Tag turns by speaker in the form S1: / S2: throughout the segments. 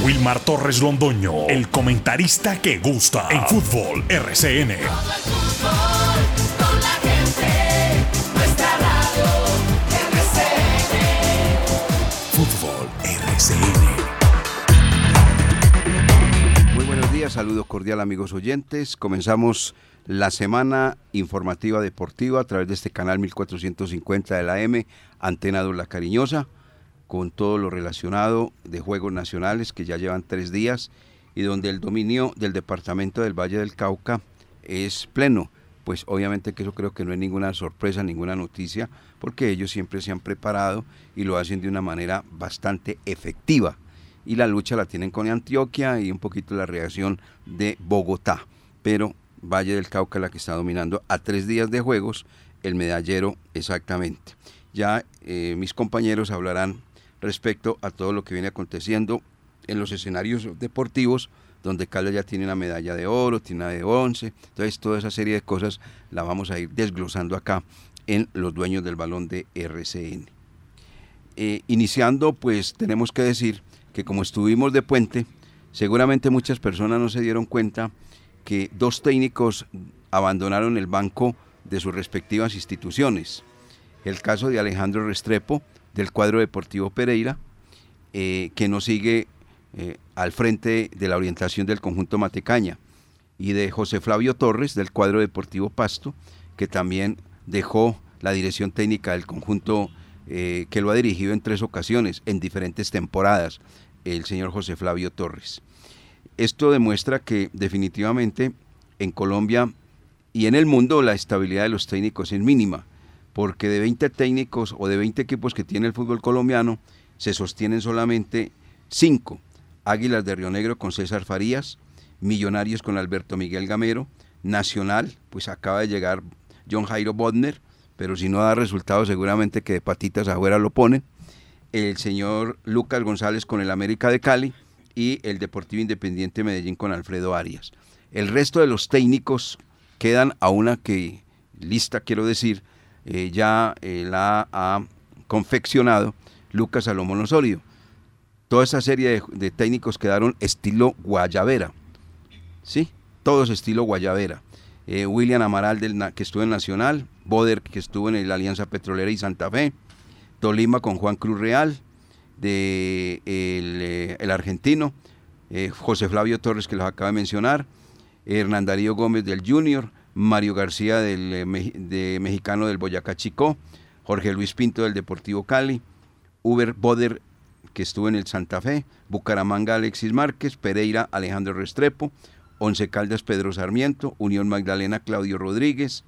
S1: Wilmar Torres Londoño, el comentarista que gusta en fútbol RCN. Fútbol RCN.
S2: Muy buenos días, saludos cordial amigos oyentes. Comenzamos la semana informativa deportiva a través de este canal 1450 de la M, Antena La Cariñosa, con todo lo relacionado de Juegos Nacionales que ya llevan tres días y donde el dominio del Departamento del Valle del Cauca es pleno. Pues obviamente que eso creo que no es ninguna sorpresa, ninguna noticia, porque ellos siempre se han preparado y lo hacen de una manera bastante efectiva. Y la lucha la tienen con Antioquia y un poquito la reacción de Bogotá. Pero Valle del Cauca la que está dominando a tres días de juegos, el medallero exactamente. Ya eh, mis compañeros hablarán respecto a todo lo que viene aconteciendo en los escenarios deportivos, donde Caldas ya tiene una medalla de oro, tiene una de once, entonces toda esa serie de cosas la vamos a ir desglosando acá en los dueños del balón de RCN. Eh, iniciando, pues tenemos que decir que como estuvimos de puente, seguramente muchas personas no se dieron cuenta que dos técnicos abandonaron el banco de sus respectivas instituciones. El caso de Alejandro Restrepo, del cuadro deportivo Pereira, eh, que no sigue eh, al frente de la orientación del conjunto Matecaña, y de José Flavio Torres, del cuadro deportivo Pasto, que también dejó la dirección técnica del conjunto eh, que lo ha dirigido en tres ocasiones, en diferentes temporadas, el señor José Flavio Torres. Esto demuestra que definitivamente en Colombia y en el mundo la estabilidad de los técnicos es mínima, porque de 20 técnicos o de 20 equipos que tiene el fútbol colombiano, se sostienen solamente 5. Águilas de Río Negro con César Farías, Millonarios con Alberto Miguel Gamero, Nacional, pues acaba de llegar John Jairo Bodner, pero si no da resultados seguramente que de patitas afuera lo ponen. El señor Lucas González con el América de Cali y el Deportivo Independiente Medellín con Alfredo Arias. El resto de los técnicos quedan a una que lista, quiero decir, eh, ya eh, la ha confeccionado Lucas Salomón Osorio. Toda esa serie de, técnicos quedaron estilo Guayavera, ¿sí? Todos estilo Guayavera. Eh, William Amaral, que estuvo en Nacional, Boder, que estuvo en la Alianza Petrolera y Santa Fe, Tolima con Juan Cruz Real, de el, el argentino, José Flavio Torres, que los acaba de mencionar, Hernán Darío Gómez del Junior, Mario García del eh, de mexicano del Boyacá Chicó, Jorge Luis Pinto del Deportivo Cali, Uber Boder que estuvo en el Santa Fe, Bucaramanga Alexis Márquez, Pereira Alejandro Restrepo, Once Caldas Pedro Sarmiento, Unión Magdalena Claudio Rodríguez,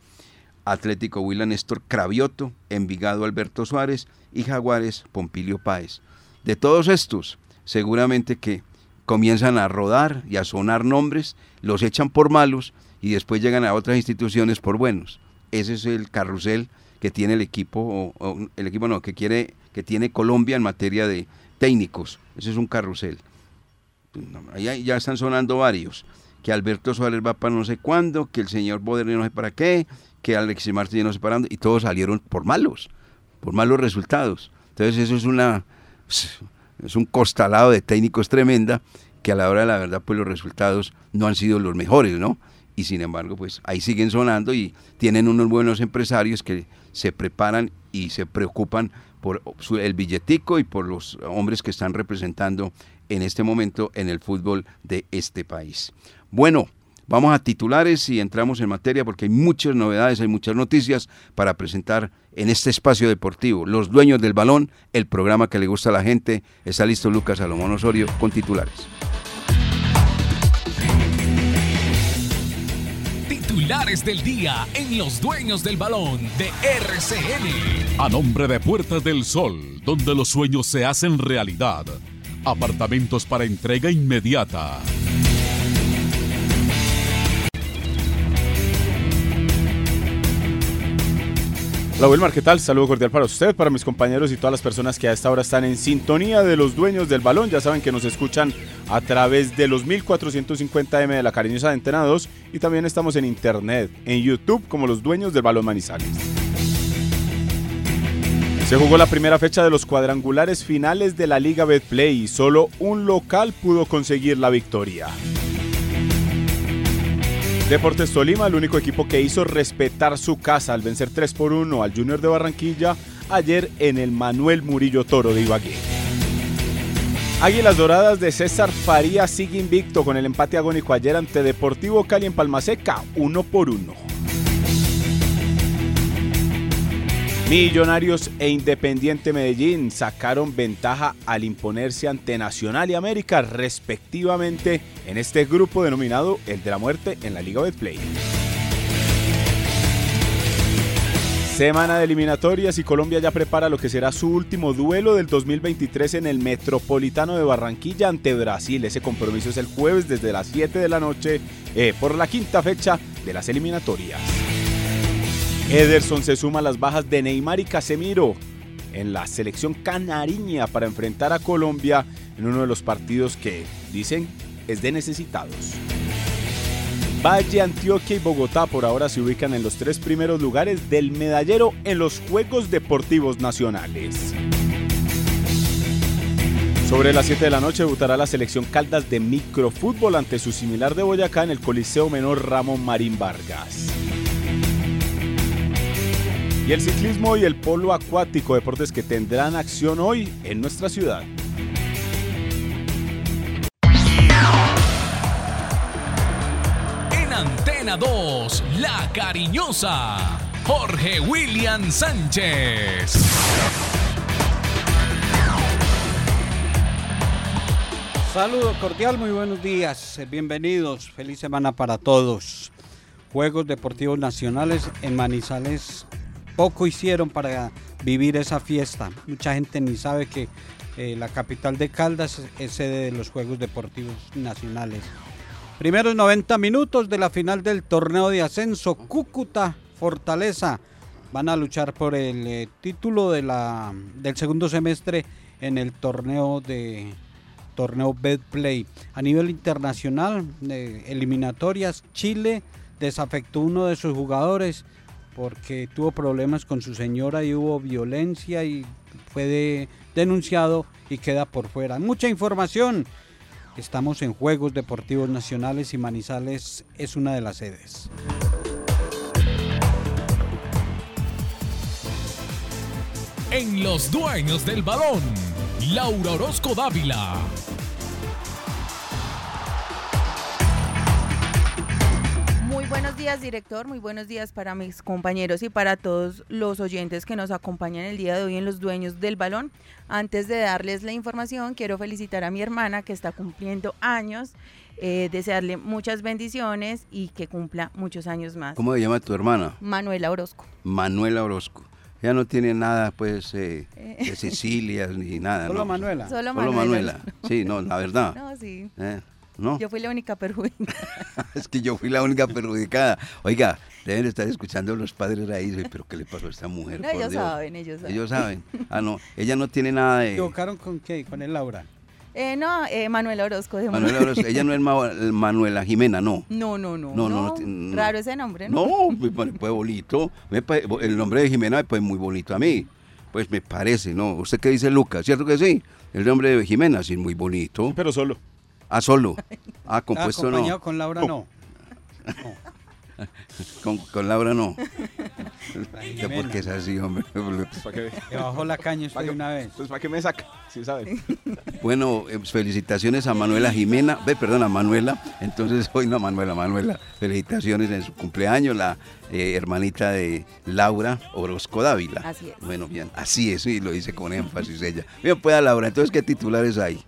S2: Atlético Huila Néstor Cravioto, Envigado Alberto Suárez y Jaguares Pompilio Páez. De todos estos, seguramente que comienzan a rodar y a sonar nombres, los echan por malos y después llegan a otras instituciones por buenos. Ese es el carrusel que tiene el equipo, o, el equipo no, que quiere, que tiene Colombia en materia de técnicos. Ese es un carrusel. Ahí ya están sonando varios. Que Alberto Suárez va para no sé cuándo, que el señor Boder no sé para qué, que Alexis Martínez no sé para dónde, y todos salieron por malos, por malos resultados. Entonces eso es una es un costalado de técnicos tremenda que a la hora de la verdad pues los resultados no han sido los mejores, ¿no? Y sin embargo pues ahí siguen sonando y tienen unos buenos empresarios que se preparan y se preocupan por el billetico y por los hombres que están representando en este momento en el fútbol de este país. Bueno, vamos a titulares y entramos en materia porque hay muchas novedades, hay muchas noticias para presentar en este espacio deportivo. Los dueños del balón, el programa que le gusta a la gente. Está listo Lucas Salomón Osorio con titulares.
S1: Del día en Los Dueños del Balón de RCN.
S3: A nombre de Puertas del Sol, donde los sueños se hacen realidad. Apartamentos para entrega inmediata.
S4: Hola Wilmar, ¿qué tal? Saludo cordial para usted, para mis compañeros y todas las personas que a esta hora están en sintonía de los dueños del balón. Ya saben que nos escuchan a través de los 1450M de la cariñosa Antena 2 y también estamos en internet, en YouTube como los dueños del balón Manizales. Se jugó la primera fecha de los cuadrangulares finales de la Liga Betplay y solo un local pudo conseguir la victoria. Deportes Tolima, el único equipo que hizo respetar su casa al vencer 3 por 1 al Junior de Barranquilla ayer en el Manuel Murillo Toro de Ibagué. Águilas Doradas de César Faría sigue invicto con el empate agónico ayer ante Deportivo Cali en Palmaseca, 1 por 1. Millonarios e Independiente Medellín sacaron ventaja al imponerse ante Nacional y América respectivamente en este grupo denominado el de la muerte en la Liga Betplay. Semana de eliminatorias y Colombia ya prepara lo que será su último duelo del 2023 en el Metropolitano de Barranquilla ante Brasil. Ese compromiso es el jueves desde las 7 de la noche eh, por la quinta fecha de las eliminatorias. Ederson se suma a las bajas de Neymar y Casemiro en la selección canariña para enfrentar a Colombia en uno de los partidos que dicen es de necesitados. Valle, Antioquia y Bogotá por ahora se ubican en los tres primeros lugares del medallero en los Juegos Deportivos Nacionales. Sobre las 7 de la noche debutará la selección Caldas de microfútbol ante su similar de Boyacá en el Coliseo Menor Ramón Marín Vargas. Y el ciclismo y el polo acuático, deportes que tendrán acción hoy en nuestra ciudad.
S1: En Antena 2, La Cariñosa, Jorge William Sánchez.
S5: Saludo cordial, muy buenos días, eh, bienvenidos, feliz semana para todos. Juegos Deportivos Nacionales en Manizales poco hicieron para vivir esa fiesta. Mucha gente ni sabe que eh, la capital de Caldas es sede de los Juegos Deportivos Nacionales. Primeros 90 minutos de la final del torneo de ascenso, Cúcuta, Fortaleza. Van a luchar por el eh, título del segundo semestre en el torneo de torneo Betplay. A nivel internacional, eh, eliminatorias, Chile desafectó uno de sus jugadores porque tuvo problemas con su señora y hubo violencia y fue de- denunciado y queda por fuera. Mucha información. Estamos en Juegos Deportivos Nacionales y Manizales es una de las sedes.
S1: En los dueños del balón, Laura Orozco Dávila.
S6: Buenos días, director. Muy buenos días para mis compañeros y para todos los oyentes que nos acompañan el día de hoy en Los Dueños del Balón. Antes de darles la información, quiero felicitar a mi hermana que está cumpliendo años, eh, desearle muchas bendiciones y que cumpla muchos años más.
S2: ¿Cómo se llama tu hermana?
S6: Manuela Orozco.
S2: Manuela Orozco. Ella no tiene nada, pues, eh, de Cecilia ni nada.
S5: Solo
S2: ¿no?
S5: Manuela.
S6: Solo
S2: Solo
S6: Manuela.
S2: Manuela. Sí, no, la verdad.
S6: No, sí.
S2: Eh, ¿No?
S6: Yo fui la única perjudicada.
S2: es que yo fui la única perjudicada. Oiga, deben estar escuchando los padres ahí. Pero ¿qué le pasó a esta mujer?
S6: No,
S2: por
S6: ellos
S2: Dios?".
S6: saben, ellos saben.
S2: Ellos saben. Ah, no. Ella no tiene nada
S5: ¿Se
S2: de.
S5: equivocaron con qué? Con el Laura.
S6: Eh, no, eh, Manuela Orozco. de
S2: Manuela Orozco. Ella no es Ma- Manuela Jimena, no.
S6: No, no, no.
S2: No, no,
S6: no,
S2: no ti- no.
S6: Raro ese nombre, ¿no?
S2: No, me parece bonito. El nombre de Jimena me parece muy bonito a mí. Pues me parece, ¿no? ¿Usted qué dice, Lucas? ¿Cierto que sí? El nombre de Jimena, sí, muy bonito.
S4: Pero solo.
S2: Ah, solo. Ah,
S5: Ah,
S2: compuesto
S5: acompañado
S2: no.
S5: con Laura no.
S2: Con, con Laura no. Ya porque es así, hombre.
S4: Pues
S5: Le bajó la caña usted una vez.
S4: pues para que me saca, si sabe.
S2: Bueno, eh, felicitaciones a Manuela Jimena, ve, perdón, a Manuela, entonces hoy no a Manuela, Manuela, felicitaciones en su cumpleaños, la eh, hermanita de Laura Orozco Dávila.
S6: Así es.
S2: Bueno, bien, así es, y lo dice con énfasis ella. Bien, pues Laura, entonces, ¿qué titulares hay?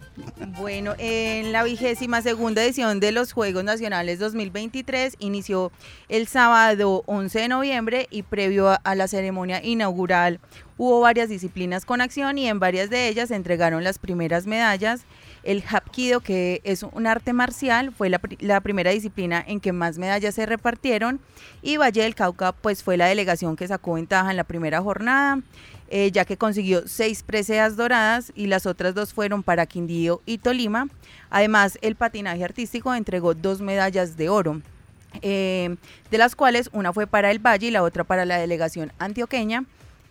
S6: Bueno, en la vigésima segunda edición de los Juegos Nacionales 2023 inició el sábado 11 de noviembre y previo a, a la ceremonia inaugural hubo varias disciplinas con acción y en varias de ellas se entregaron las primeras medallas. El Hapkido, que es un arte marcial, fue la, pri- la primera disciplina en que más medallas se repartieron y Valle del Cauca pues fue la delegación que sacó ventaja en la primera jornada eh, ya que consiguió seis preseas doradas y las otras dos fueron para Quindío y Tolima. Además, el patinaje artístico entregó dos medallas de oro, eh, de las cuales una fue para el Valle y la otra para la delegación antioqueña.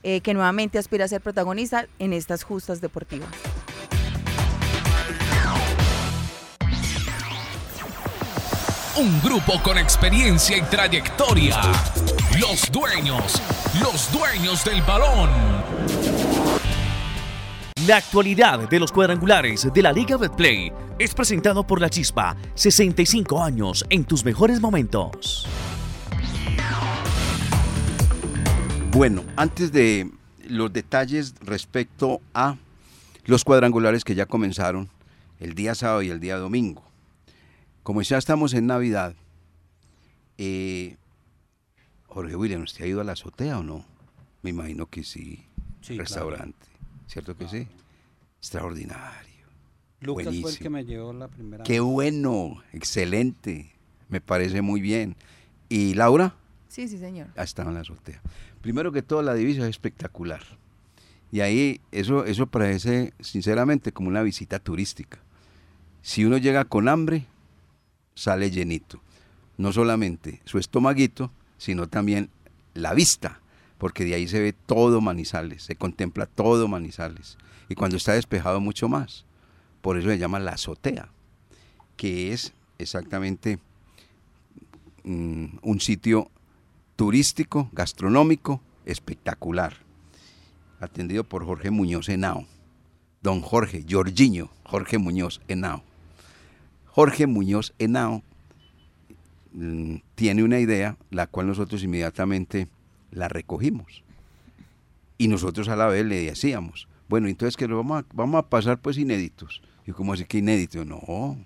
S6: eh, que nuevamente aspira a ser protagonista en estas justas deportivas.
S1: Un grupo con experiencia y trayectoria. Los dueños, los dueños del balón.
S7: La actualidad de los cuadrangulares de la Liga Betplay es presentado por La Chispa, 65 años en tus mejores momentos.
S2: Bueno, antes de los detalles respecto a los cuadrangulares que ya comenzaron el día sábado y el día domingo. Como ya estamos en Navidad, eh, Jorge William, ¿usted ha ido a la azotea o no? Me imagino que sí.
S5: Sí,
S2: Restaurante. ¿Cierto que sí? Extraordinario.
S5: Lucas fue el que me llevó la primera
S2: Qué bueno, excelente. Me parece muy bien. ¿Y Laura?
S6: Sí, sí, señor.
S2: ha estado en la azotea. Primero que todo, la divisa es espectacular. Y ahí eso, eso parece, sinceramente, como una visita turística. Si uno llega con hambre, sale llenito. No solamente su estomaguito, sino también la vista, porque de ahí se ve todo Manizales, se contempla todo Manizales. Y cuando está despejado, mucho más. Por eso se llama la azotea, que es exactamente mm, un sitio turístico, gastronómico, espectacular. Atendido por Jorge Muñoz Henao. Don Jorge, Jorginho, Jorge Muñoz Henao. Jorge Muñoz Henao mm, tiene una idea, la cual nosotros inmediatamente la recogimos. Y nosotros a la vez le decíamos, bueno, entonces que lo vamos a, vamos a pasar pues inéditos. Y como así que inédito, no.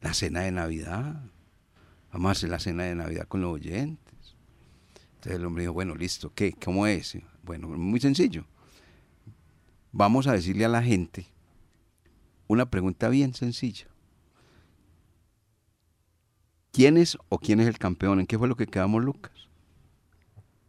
S2: La cena de Navidad. Vamos a hacer la cena de Navidad con los oyentes. Entonces el hombre dijo, bueno, listo, ¿qué? ¿Cómo es? Bueno, muy sencillo. Vamos a decirle a la gente una pregunta bien sencilla. ¿Quién es o quién es el campeón? ¿En qué fue lo que quedamos, Lucas?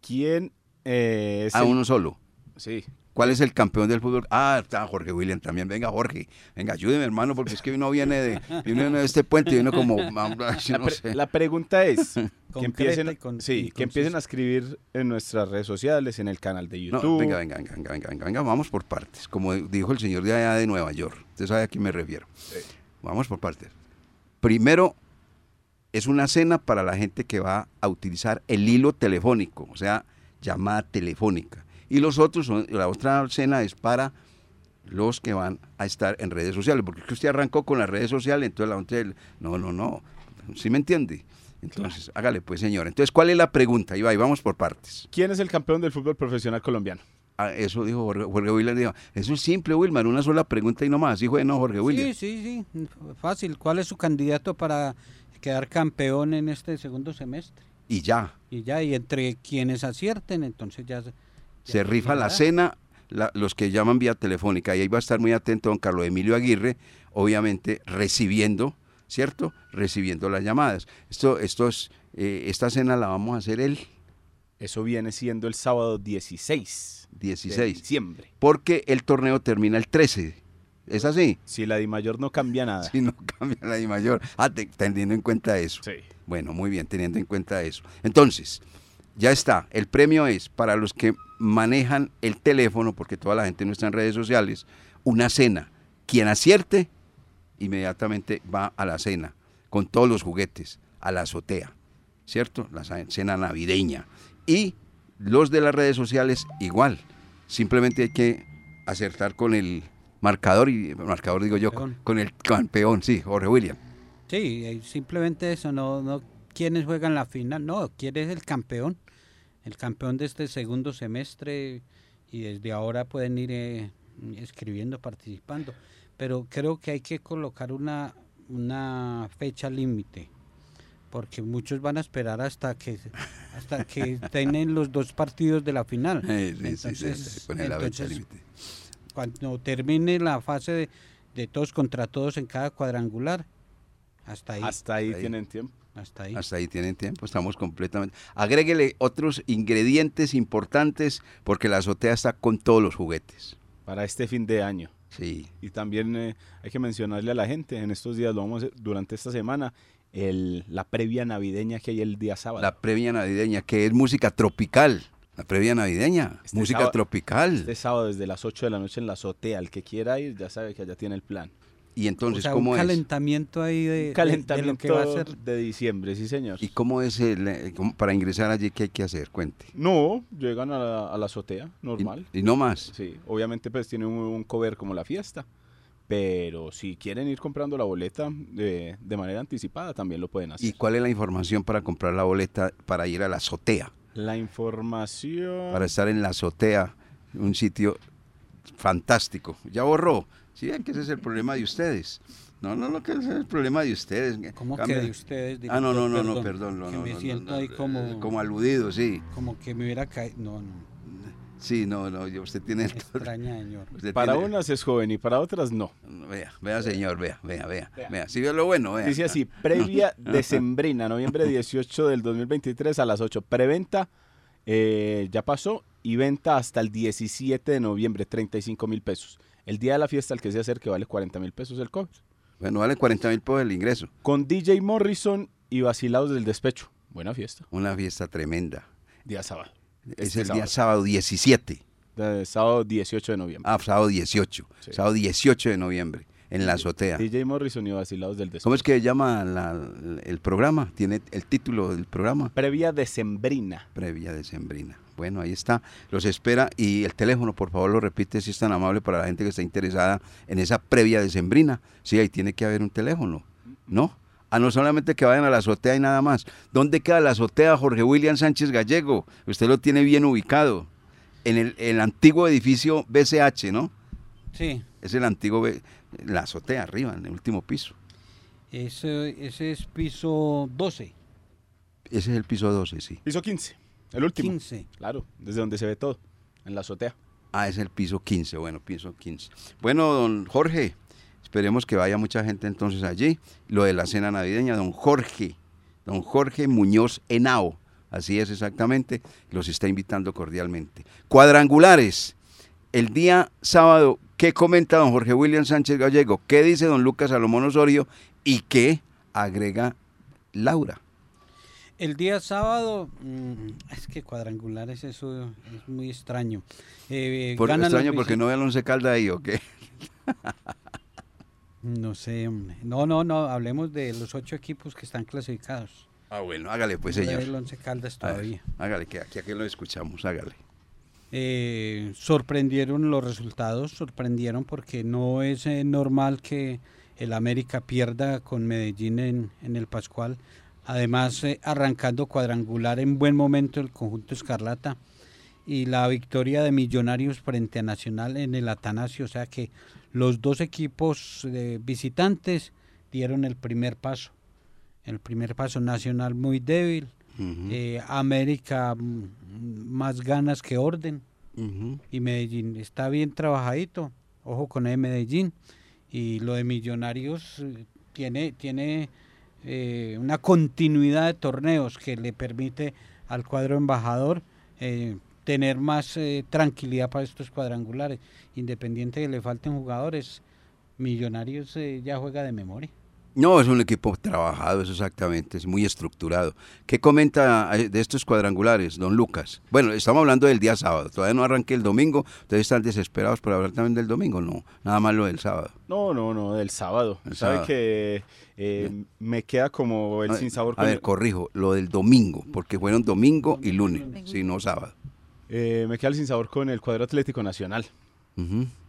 S4: ¿Quién eh, es
S2: A
S4: el-
S2: uno solo.
S4: Sí.
S2: ¿Cuál es el campeón del fútbol? Ah, está Jorge William también. Venga, Jorge. Venga, ayúdeme, hermano, porque es que uno viene de, viene de este puente y viene como... no
S4: pre-
S2: sé.
S4: la pregunta es que empiecen,
S5: y con-
S4: sí,
S5: y
S4: que empiecen
S5: concisa.
S4: a escribir en nuestras redes sociales, en el canal de
S2: No,
S4: YouTube.
S2: venga, venga, venga, venga, venga, venga, venga, vamos por partes. Como dijo el señor de allá de Nueva York. Usted sabe a quién me refiero. Vamos por partes. Primero, es una cena para la gente que va a utilizar el hilo telefónico, o sea, llamada telefónica. Y los otros, son, la otra cena es para los que van a estar en redes sociales, porque es que usted arrancó con las redes sociales, entonces la otra, no, no, no, ¿sí me entiende? Entonces, hágale pues, señor. Entonces, ¿cuál es la pregunta? Y va, y vamos por partes.
S4: ¿Quién es el campeón del fútbol profesional colombiano?
S2: Ah, eso dijo Jorge, Jorge. Dijo, eso es simple, Wilmar, una sola pregunta y no más. Así fue, no, Jorge William.
S5: Sí, sí, sí, fácil. ¿Cuál es su candidato para quedar campeón en este segundo semestre?
S2: Y ya,
S5: Y ya, y entre quienes acierten, entonces ya...
S2: se rifa la cena, la- los que llaman vía telefónica. Y ahí va a estar muy atento don Carlos Emilio Aguirre, obviamente recibiendo, ¿cierto? Recibiendo las llamadas. Esto, esto es, eh, esta cena la vamos a hacer el
S4: Eso viene siendo el sábado 16 de
S2: 16,
S4: diciembre.
S2: porque el torneo termina el 13. ¿Es así?
S4: Si la Di Mayor no cambia nada.
S2: Si no cambia la de mayor. Ah, te- teniendo en cuenta eso.
S4: Sí.
S2: Bueno, muy bien, teniendo en cuenta eso. Entonces, ya está. El premio es para los que manejan el teléfono, porque toda la gente no está en redes sociales, una cena. Quien acierte, inmediatamente va a la cena, con todos los juguetes, a la azotea, ¿cierto? La cena navideña. Y los de las redes sociales, igual. Simplemente hay que acertar con el marcador, y marcador digo yo, con el campeón, sí, Jorge William.
S5: Sí, eh, simplemente eso, no, no quiénes juegan la final, no, quién es el campeón, el campeón de este segundo semestre y desde ahora pueden ir eh, escribiendo, participando. Pero creo que hay que colocar una, una fecha límite, porque muchos van a esperar hasta que hasta que tienen los dos partidos de la final.
S2: Sí, sí, sí,
S5: Entonces,
S2: se pone la fecha
S5: entonces,
S2: límite.
S5: cuando termine la fase de, de todos contra todos en cada cuadrangular, hasta ahí.
S4: Hasta ahí
S2: Ahí.
S4: tienen tiempo.
S5: Hasta ahí.
S2: Hasta ahí tienen tiempo, estamos completamente. Agréguele otros ingredientes importantes porque la azotea está con todos los juguetes.
S4: para este fin de año.
S2: Sí,
S4: Y también eh, hay que mencionarle a la gente, en estos días lo vamos a hacer, durante esta semana, el, la previa navideña que hay el día sábado.
S2: la previa navideña, que es música tropical. La previa navideña,
S4: Este
S2: música
S4: sábado-
S2: tropical.
S4: Este sábado desde las 8 de la noche en la azotea. El que quiera ir ya sabe que allá tiene el plan.
S2: Y
S5: O
S2: entonces,
S5: sea,
S2: ¿cómo
S5: un
S2: es?
S5: calentamiento ahí de, de- de
S4: Calentamiento
S5: lo que va a ser.
S4: de diciembre, sí señor.
S2: ¿Y cómo es el, eh, para ingresar allí qué hay que hacer? Cuente.
S4: No, llegan a la, a la azotea,
S2: Y-
S4: normal.
S2: Y, no más.
S4: Sí, obviamente pues tiene un, un cover como la fiesta. Pero si quieren ir comprando la boleta de, de manera anticipada, también lo pueden hacer.
S2: ¿Y cuál es la información para comprar la boleta para ir a la azotea?
S4: La información...
S2: Para estar en la azotea, un sitio fantástico. Ya borró. Sí, que ese es el problema de ustedes. No, no, no, que ese es el problema de ustedes.
S5: ¿Cómo que
S2: Cambia-
S5: de ustedes?
S2: Ah, no, no, no, no,
S5: Perdón,
S2: no,
S5: que
S2: no,
S5: me
S2: no,
S5: siento
S2: no,
S5: ahí como,
S2: Como aludido, sí.
S5: como que me hubiera caído. No, no.
S2: Sí, no, no, yo- usted tiene...
S5: Extraña, señor.
S2: usted
S4: Para
S2: tiene-
S4: unas es joven y para otras no.
S2: Vea, vea, señor, vea, vea, vea. Vea, si ve lo bueno, vea.
S4: Dice así, previa decembrina, noviembre 18 del 2023 a las 8. Preventa eh, ya pasó y venta hasta el 17 de noviembre, 35 mil pesos. El día de la fiesta, el que se acerque, vale 40 mil pesos el cover.
S2: Bueno, vale 40 mil por el ingreso.
S4: Con DJ Morrison y vacilados del despecho. Buena fiesta.
S2: Una fiesta tremenda.
S4: Día sábado.
S2: Es
S4: Este
S2: el día sábado 17.
S4: De sábado 18 de noviembre.
S2: Ah, sábado 18.
S4: Sí.
S2: Sábado 18 de noviembre, en la azotea.
S4: DJ Morrison y vacilados del despecho.
S2: ¿Cómo es que llama la- el programa? Tiene el título del programa.
S4: Previa decembrina.
S2: Previa decembrina. Bueno, ahí está. Los espera. Y el teléfono, por favor, lo repite si es tan amable para la gente que está interesada en esa previa decembrina. Sí, ahí tiene que haber un teléfono, ¿no? A no solamente que vayan a la azotea y nada más. ¿Dónde queda la azotea Jorge William Sánchez Gallego? Usted lo tiene bien ubicado. En el, el antiguo edificio BCH, ¿no?
S5: Sí,
S2: Es el antiguo, B- la azotea arriba, en el último piso.
S5: ese, ese es piso 12,
S2: Ese es el piso 12, sí.
S4: Piso 15. El último.
S5: 15.
S4: Claro, desde donde se ve todo. En la azotea.
S2: Ah, es el piso 15, bueno, piso 15. Bueno, don Jorge, esperemos que vaya mucha gente entonces allí. Lo de la cena navideña, don Jorge, don Jorge Muñoz Henao, así es exactamente, los está invitando cordialmente. Cuadrangulares, el día sábado, ¿qué comenta don Jorge William Sánchez Gallego? ¿Qué dice don Lucas Salomón Osorio? ¿Y qué agrega Laura?
S5: El día sábado, mm, es que cuadrangulares, eso es muy extraño. Eh,
S2: Por extraño porque no ve al Once Calda ahí, ¿o qué?
S5: No sé, hombre. no, no, no, hablemos de los ocho equipos que están clasificados.
S2: Ah, bueno, hágale pues, señor.
S5: El Once Caldas
S2: A ver,
S5: todavía.
S2: hágale, que aquí, aquí lo escuchamos, hágale.
S5: Eh, sorprendieron los resultados, sorprendieron porque no es eh, normal que el América pierda con Medellín en, en el Pascual. Además, eh, arrancando cuadrangular en buen momento el conjunto Escarlata y la victoria de Millonarios frente a Nacional en el Atanasio. O sea que los dos equipos eh, visitantes dieron el primer paso. El primer paso Nacional muy débil, eh, América mm, más ganas que orden y Medellín está bien trabajadito. Ojo con el Medellín. Y lo de Millonarios tiene, tiene eh, una continuidad de torneos que le permite al cuadro embajador eh, tener más eh, tranquilidad para estos cuadrangulares. Independiente de que le falten jugadores, Millonarios ya juega de memoria.
S2: No, es un equipo trabajado, eso exactamente, es muy estructurado. ¿Qué comenta eh, de estos cuadrangulares, don Lucas? Bueno, estamos hablando del día sábado, todavía no arranque el domingo, ustedes están desesperados por hablar también del domingo, no, nada más lo del sábado.
S4: No, no, no, del sábado.
S2: El
S4: Sabe
S2: sábado.
S4: que eh, me queda como el
S2: A-
S4: sin sabor.
S2: A ver, corrijo, lo del domingo, porque fueron domingo y lunes, sí, no sábado.
S4: eh, me queda el sin sabor con el cuadro Atlético Nacional.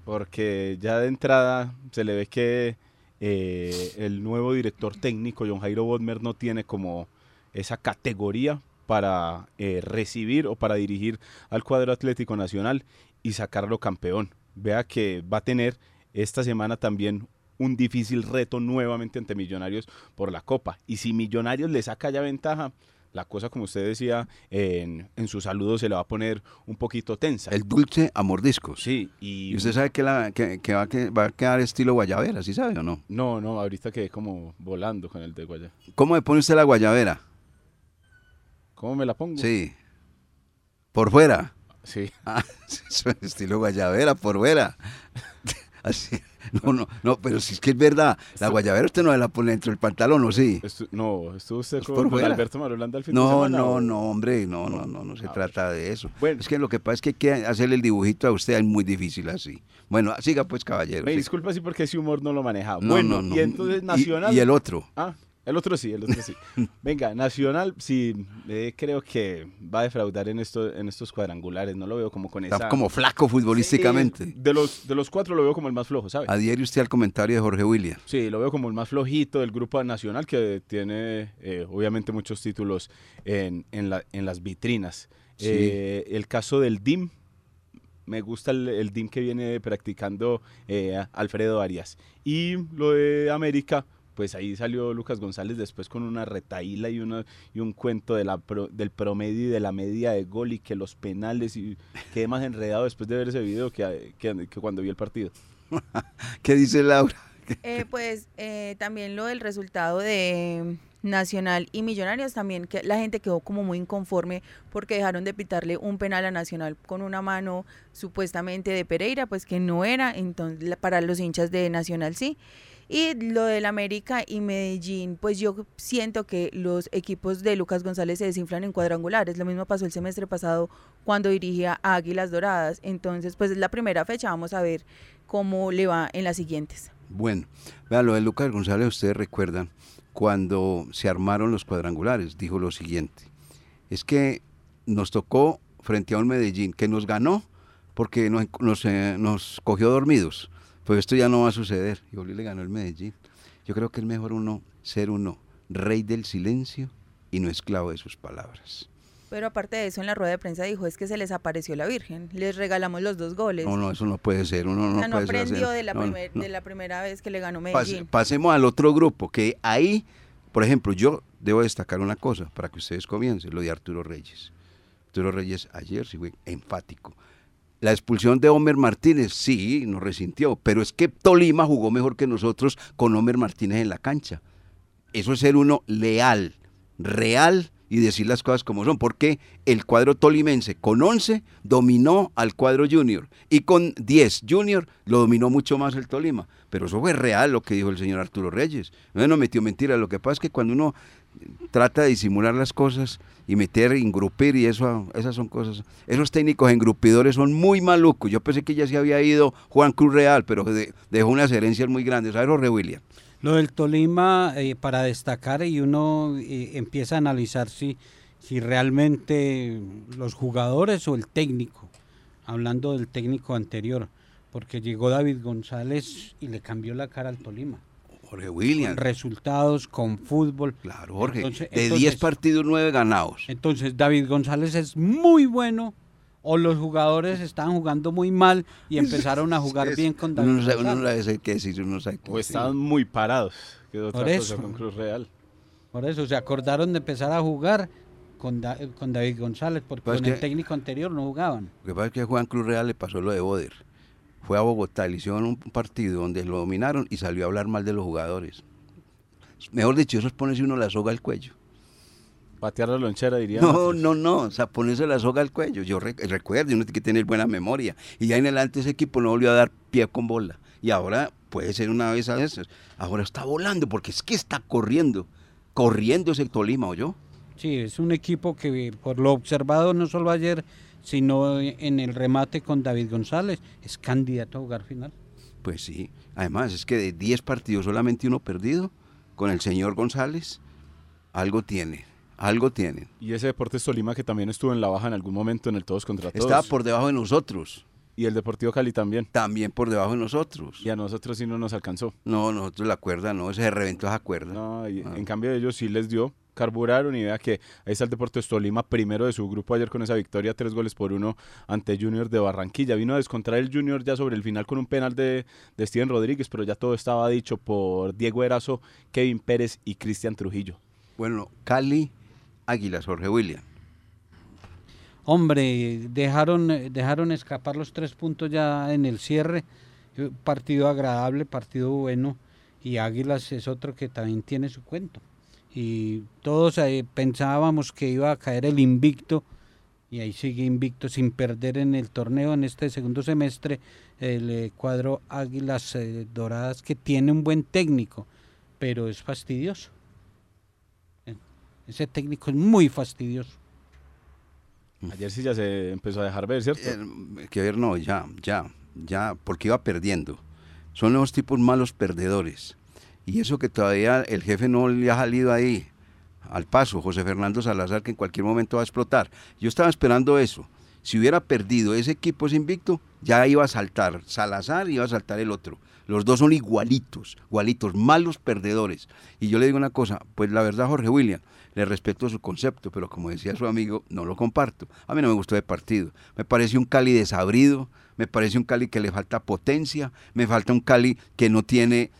S4: Porque ya de entrada se le ve que eh, el nuevo director técnico, John Jairo Bodmer, no tiene como esa categoría para eh, recibir o para dirigir al cuadro Atlético Nacional y sacarlo campeón. Vea que va a tener esta semana también un difícil reto nuevamente ante Millonarios por la Copa. Y si Millonarios le saca ya ventaja, la cosa, como usted decía, en, en su saludo se le va a poner un poquito tensa.
S2: El dulce a mordiscos.
S4: Sí, y,
S2: ¿Y usted sabe que, la, que, que va, a que va a quedar estilo guayabera, ¿sí sabe o no?
S4: No, no, ahorita quedé como volando con el de Guaya.
S2: ¿Cómo le pone usted la guayabera?
S4: ¿Cómo me la pongo?
S2: Sí. ¿Por fuera?
S4: Sí.
S2: Ah, estilo guayabera, por fuera. Así, No, no, no, pero si es que es verdad, la guayabera usted no se la pone dentro del pantalón, ¿o sí?
S4: Estu- no, estuvo usted
S2: Pues
S4: con. Alberto Marulanda al fin de
S2: No,
S4: semana.
S2: no, no, hombre, no, no, no, no se
S4: A
S2: trata de eso.
S4: Bueno.
S2: Es que lo que pasa es que hay que hacerle el dibujito a usted es muy difícil así. Bueno, siga pues, caballero.
S4: Me
S2: siga.
S4: disculpa sí porque ese humor no lo manejaba.
S2: No,
S4: bueno,
S2: no, no.
S4: y entonces Nacional...
S2: Y, el otro.
S4: Ah, el otro sí, el otro sí. Venga, Nacional sí eh, creo que va a defraudar en, esto, en estos cuadrangulares. No lo veo como con esa...
S2: Está como flaco futbolísticamente.
S4: Sí, de, los, de los cuatro lo veo como el más flojo, ¿sabes?
S2: Adhiere usted al comentario de Jorge William.
S4: Sí, lo veo como el más flojito del grupo nacional que tiene eh, obviamente muchos títulos en, en, la- en las vitrinas.
S2: Sí.
S4: Eh, el caso del DIM, me gusta el, el DIM que viene practicando Alfredo Arias. Y lo de América, pues ahí salió Lucas González después con una retaíla y, una, y un cuento de la pro- del promedio y de la media de gol y que los penales y quedé más enredado después de ver ese video que, que- que cuando vi el partido.
S2: ¿Qué dice Laura?
S6: Eh, pues eh, también lo del resultado de Nacional y Millonarios también que la gente quedó como muy inconforme porque dejaron de pitarle un penal a Nacional con una mano supuestamente de Pereira, pues que no era, entonces la- para los hinchas de Nacional sí. Y lo del América y Medellín, pues yo siento que los equipos de Lucas González se desinflan en cuadrangulares. Lo mismo pasó el semestre pasado cuando dirigía a Águilas Doradas. Entonces, pues es la primera fecha, vamos a ver cómo le va en las siguientes.
S2: Bueno, vea, lo de Lucas González, ustedes recuerdan, cuando se armaron los cuadrangulares, dijo lo siguiente, es que nos tocó frente a un Medellín que nos ganó porque nos, nos, eh, nos cogió dormidos. Pues esto ya no va a suceder. Y Oli le ganó el Medellín. Yo creo que es mejor uno ser uno rey del silencio y no esclavo de sus palabras.
S6: Pero aparte de eso, en la rueda de prensa dijo es que se les apareció la Virgen. Les regalamos los dos goles.
S2: No, no, eso no puede ser. Uno
S6: o
S2: no,
S6: sea, no
S2: puede ser
S6: aprendió
S2: así.
S6: de la,
S2: No,
S6: primer-
S2: no.
S6: de la primera vez que le ganó Medellín.
S2: pasemos al otro grupo, que ahí, por ejemplo, yo debo destacar una cosa para que ustedes comiencen, lo de Arturo Reyes. Arturo Reyes ayer sí fue enfático. La expulsión de Homer Martínez, sí, nos resintió, pero es que Tolima jugó mejor que nosotros con Homer Martínez en la cancha. Eso es ser uno leal, real y decir las cosas como son, porque el cuadro tolimense con 11 dominó al cuadro junior y con 10 junior lo dominó mucho más el Tolima. Pero eso fue real lo que dijo el señor Arturo Reyes. No metió mentira, lo que pasa es que cuando uno trata de disimular las cosas y meter, engrupir y eso, esas son cosas. Esos técnicos engrupidores son muy malucos. Yo pensé que ya se había ido Juan Cruz Real, pero de- dejó unas herencias muy grandes. ¿Sabes, Jorge William?
S5: Lo del Tolima, eh, para destacar, y uno eh, empieza a analizar si, si realmente los jugadores o el técnico, hablando del técnico anterior, porque llegó David González y le cambió la cara al Tolima.
S2: Jorge
S5: Con
S2: William.
S5: resultados, con fútbol.
S2: Claro, Jorge.
S5: Entonces-
S2: de
S5: entonces-
S2: 10 partidos, 9 ganados.
S5: Entonces David González es muy bueno o los jugadores estaban jugando muy mal y empezaron a jugar
S2: Es-
S5: bien con David
S2: uno no sabe, uno sabe qué decir, uno no sabe qué
S4: O estaban muy parados, que es otra
S5: Por
S4: cosa
S5: eso.
S4: con Cruz Real.
S5: Por eso se acordaron de empezar a jugar con, Da- con David González, porque
S2: Pues
S5: con
S2: que-
S5: el técnico anterior no jugaban.
S2: Lo que pasa es que a Juan Cruz Real le pasó lo de Boder. Fue a Bogotá, le hicieron un partido donde lo dominaron y salió a hablar mal de los jugadores. Mejor dicho, eso es ponerse uno la soga al cuello.
S4: Patear la lonchera, diría.
S2: No, no, no, o sea, ponerse la soga al cuello. Yo re- recuerdo, uno tiene que tener buena memoria. Y ya en adelante ese equipo no volvió a dar pie con bola. Y ahora puede ser una vez a veces. Ahora está volando porque es que está corriendo. Corriendo ese Tolima, ¿o yo?
S5: Sí, es un equipo que por lo observado no solo ayer, sino en el remate con David González, es candidato a jugar final.
S2: Pues sí. Además, es que de 10 partidos solamente uno perdido con el señor González, algo tiene. Algo tienen.
S4: Y ese Deportes Tolima que también estuvo en la baja en algún momento en el Todos contra Todos.
S2: Estaba por debajo de nosotros.
S4: Y el Deportivo Cali también.
S2: También por debajo de nosotros.
S4: Y a nosotros sí no nos alcanzó.
S2: No, nosotros la cuerda no, se reventó esa cuerda.
S4: No, y
S2: Ah.
S4: En cambio ellos sí les dio, carburaron y vea que ahí está el Deportes Tolima primero de su grupo ayer con esa victoria, tres goles por uno ante Junior de Barranquilla. Vino a descontrar el Junior ya sobre el final con un penal de, de Steven Rodríguez, pero ya todo estaba dicho por Diego Erazo, Kevin Pérez y Cristian Trujillo.
S2: Bueno, Cali, Águilas, Jorge William.
S5: Hombre, dejaron, dejaron escapar los tres puntos ya en el cierre. Eh, Partido agradable, partido bueno. Y Águilas es otro que también tiene su cuento. Y todos eh, pensábamos que iba a caer el invicto. Y ahí sigue invicto sin perder en el torneo en este segundo semestre. el eh, cuadro Águilas Doradas que tiene un buen técnico, pero es fastidioso. Ese técnico es muy fastidioso.
S4: Ayer sí ya se empezó a dejar ver, ¿cierto?
S2: Eh, que ver, no, ya, ya, ya, porque iba perdiendo. Son los tipos malos perdedores. Y eso que todavía el jefe no le ha salido ahí al paso, José Fernando Salazar, que en cualquier momento va a explotar. Yo estaba esperando eso. Si hubiera perdido ese equipo ese invicto, ya iba a saltar Salazar y iba a saltar el otro. Los dos son igualitos, igualitos, malos perdedores. Y yo le digo una cosa, pues la verdad, Jorge William, le respeto su concepto, pero como decía su amigo, no lo comparto. A mí no me gustó el partido. Me parece un Cali desabrido, me parece un Cali que le falta potencia, me falta un Cali que no tiene,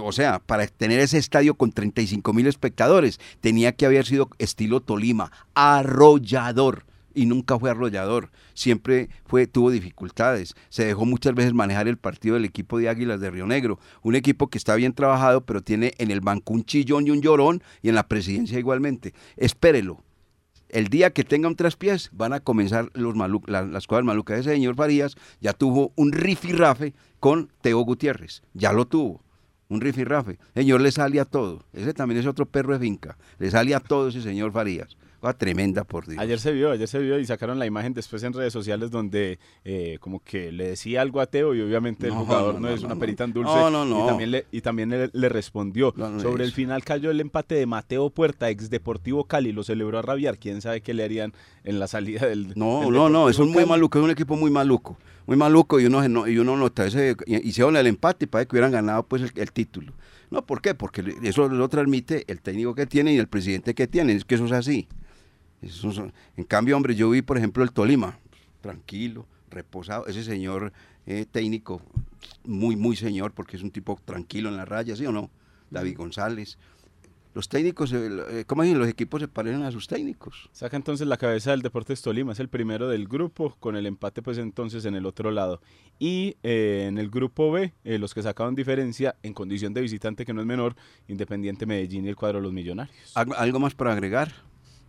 S2: o sea, para tener ese estadio con 35 mil espectadores, tenía que haber sido estilo Tolima, arrollador. Y nunca fue arrollador, siempre fue, tuvo dificultades. Se dejó muchas veces manejar el partido del equipo de Águilas de Río Negro, un equipo que está bien trabajado, pero tiene en el banco un chillón y un llorón, y en la presidencia igualmente. Espérelo, el día que tenga un traspiés van a comenzar los malu la- las cosas malucas. Ese señor Farías ya tuvo un rifirrafe con Teo Gutiérrez, ya lo tuvo. Un rifirrafe. Señor le sale a todo. Ese también es otro perro de finca. Le sale a todo ese señor Farías. Cosa tremenda por Dios.
S4: Ayer se vio, ayer se vio y sacaron la imagen después en redes sociales donde eh, como que le decía algo a Teo y obviamente el jugador no,
S2: no,
S4: es una perita en dulce.
S2: No, no, no.
S4: Y también le, y también le, le respondió. Sobre el final cayó el empate de Mateo Puerta, ex Deportivo Cali, lo celebró a rabiar. ¿Quién sabe qué le harían en la salida del
S2: No,
S4: del
S2: no, no, es un muy maluco, es un equipo muy maluco, muy maluco y uno, y uno nota ese, y- hicieron el empate para que hubieran ganado pues el, el título. No, ¿por qué? Porque eso lo transmite el técnico que tiene y el presidente que tiene, es que eso es así. Eso en cambio, hombre, yo vi, por ejemplo, el Tolima, tranquilo, reposado, ese señor eh, técnico, muy, muy señor, porque es un tipo tranquilo en la raya, ¿sí o no? David González. Los técnicos, eh, ¿cómo dicen? Los equipos se parecen a sus técnicos.
S4: Saca entonces la cabeza del Deportes Tolima, es el primero del grupo, con el empate pues entonces en el otro lado. Y eh, en el grupo B, eh, los que sacaron diferencia en condición de visitante que no es menor, Independiente Medellín y el cuadro de los Millonarios.
S2: ¿Algo, algo más para agregar?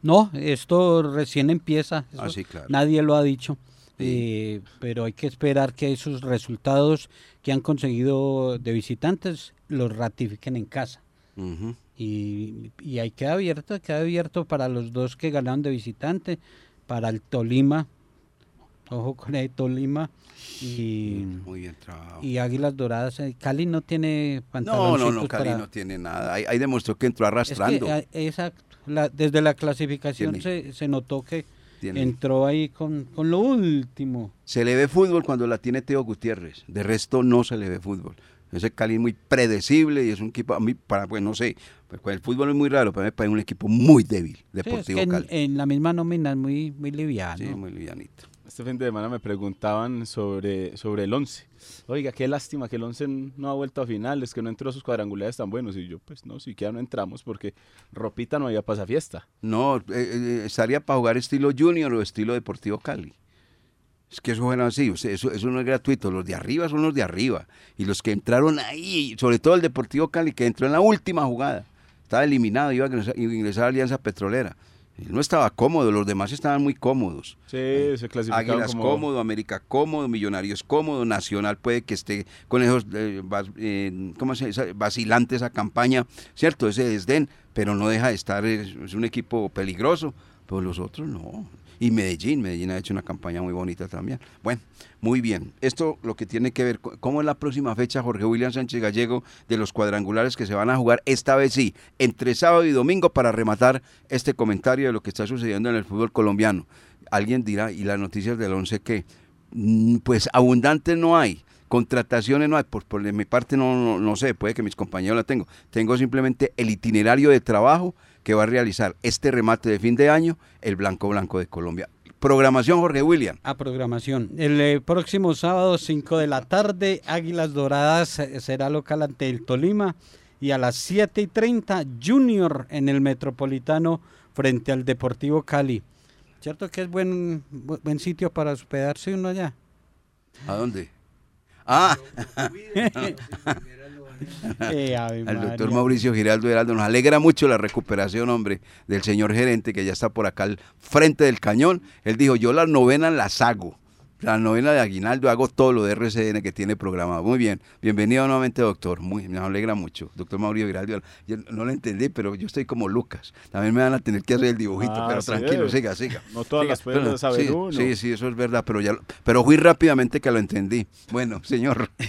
S5: No, esto recién empieza. eso
S2: Ah, sí, claro.
S5: Nadie lo ha dicho. Eh, pero hay que esperar que esos resultados que han conseguido de visitantes los ratifiquen en casa. Y, y ahí queda abierto, queda abierto para los dos que ganaron de visitante, para el Tolima, ojo con el Tolima y,
S2: Muy bien
S5: y Águilas Doradas. Eh, Cali no tiene
S2: No,
S5: pantaloncitos
S2: no, no, Cali
S5: para-
S2: no tiene nada. Ahí, ahí demostró que entró
S5: Es que,
S2: arrastrando.
S5: exacto, la- desde la clasificación se, se notó que
S2: Tiene.
S5: entró ahí con, con lo último.
S2: Se le ve fútbol cuando la tiene Teo Gutiérrez. De resto no se le ve fútbol. Ese Cali es muy predecible y es un equipo, a mí, para, pues no sé, pues, el fútbol es muy raro, pero me parece un equipo muy débil,
S5: Sí, es
S2: Deportivo
S5: en,
S2: Cali.
S5: en la misma nómina es muy, muy liviano.
S2: Sí, muy livianito.
S4: Este fin de semana me preguntaban sobre, sobre el 11. Oiga, qué lástima que el 11 no ha vuelto a finales, que no entró a sus cuadrangulares tan buenos. Y yo, pues no, siquiera no entramos porque ropita no había pasafiesta.
S2: No, eh, eh, estaría para jugar estilo Junior o estilo Deportivo Cali. Es que eso fuera así, eso, eso no es gratuito. Los de arriba son los de arriba. Y los que entraron ahí, sobre todo el Deportivo Cali, que entró en la última jugada, estaba eliminado, iba iba a ingresar a Alianza Petrolera. Él no estaba cómodo, los demás estaban muy cómodos.
S4: Sí, se clasificaron
S2: Águilas
S4: como...
S2: cómodo, América cómodo, Millonarios cómodo, Nacional puede que esté con esos eh, vas- eh, ¿cómo se dice? vacilante esa campaña, ¿cierto? Ese desdén, pero no deja de estar, es, es un equipo peligroso, pero los otros no. Y Medellín, Medellín ha hecho una campaña muy bonita también. Bueno, muy bien. Esto lo que tiene que ver, ¿cómo es la próxima fecha, Jorge William Sánchez Gallego, de los cuadrangulares que se van a jugar esta vez sí, entre sábado y domingo para rematar este comentario de lo que está sucediendo en el fútbol colombiano? Alguien dirá, ¿y las noticias del 11 qué? Mm, Pues abundantes no hay, contrataciones no hay, por, por mi parte no, no, no sé, puede que mis compañeros la tengo. Tengo simplemente el itinerario de trabajo que va a realizar este remate de fin de año el Blanco Blanco de Colombia. Programación Jorge William.
S5: A programación. El eh, próximo sábado, 5 de la tarde, Águilas Doradas eh, será local ante el Tolima. Y a las 7 y 30, Junior en el Metropolitano frente al Deportivo Cali. ¿Cierto que es buen, bu- buen sitio para hospedarse uno allá?
S2: ¿A dónde? Ah,
S5: Eh,
S2: al doctor
S5: María.
S2: Mauricio Giraldo Heraldo. Nos alegra mucho la recuperación, hombre, del señor gerente que ya está por acá al frente del cañón. Él dijo, yo las novenas las hago. La novena de Aguinaldo, hago todo lo de RCN que tiene programado. Muy bien, bienvenido nuevamente, doctor. Muy, me alegra mucho. Doctor Mauricio Giraldo, yo no lo entendí, pero yo estoy como Lucas. También me van a tener que hacer el dibujito,
S4: Ah,
S2: pero
S4: sí,
S2: tranquilo,
S4: eh.
S2: siga, siga.
S4: No todas
S2: Siga,
S4: las pueden
S2: pero-
S4: saber
S2: sí,
S4: uno.
S2: Sí, sí, eso es verdad, pero ya, pero fui rápidamente que lo entendí. Bueno, señor.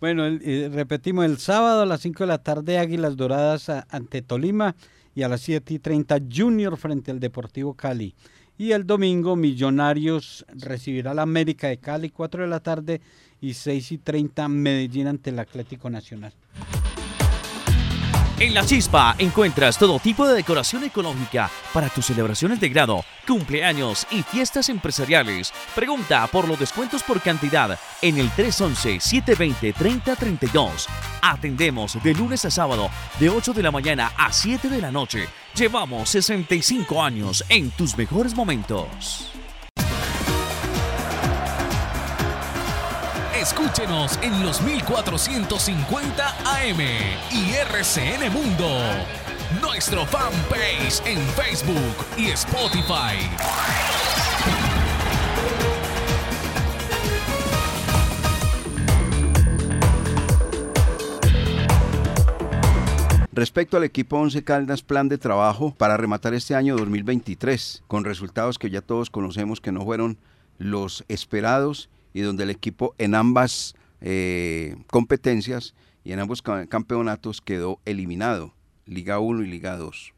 S5: Bueno, el- eh, repetimos, el sábado a las 5 de la tarde Águilas Doradas ante Tolima y a las 7 y 30 Junior frente al Deportivo Cali. Y el domingo Millonarios recibirá a la América de Cali 4 de la tarde y 6 y 30 Medellín ante el Atlético Nacional.
S7: En La Chispa encuentras todo tipo de decoración ecológica para tus celebraciones de grado, cumpleaños y fiestas empresariales. Pregunta por los descuentos por cantidad en el 311-720-3032. Atendemos de lunes a sábado de 8 de la mañana a 7 de la noche. Llevamos 65 años en tus mejores momentos.
S1: Escúchenos en los 1450 AM y RCN Mundo. Nuestro fanpage en Facebook y Spotify.
S2: Respecto al equipo Once Caldas, plan de trabajo para rematar este año 2023, con resultados que ya todos conocemos que no fueron los esperados y donde el equipo en ambas eh, competencias y en ambos ca- campeonatos quedó eliminado, Liga 1 y Liga 2.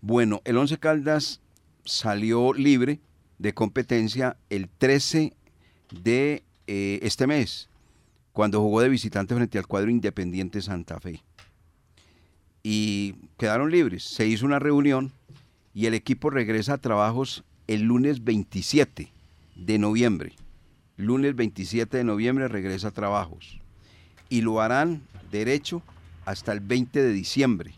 S2: Bueno, el Once Caldas salió libre de competencia el 13 de eh, este mes, cuando jugó de visitante frente al cuadro Independiente Santa Fe y quedaron libres. Se hizo una reunión y el equipo regresa a trabajos el lunes 27 de noviembre. Lunes 27 de noviembre regresa a trabajos. Y lo harán derecho hasta el 20 de diciembre.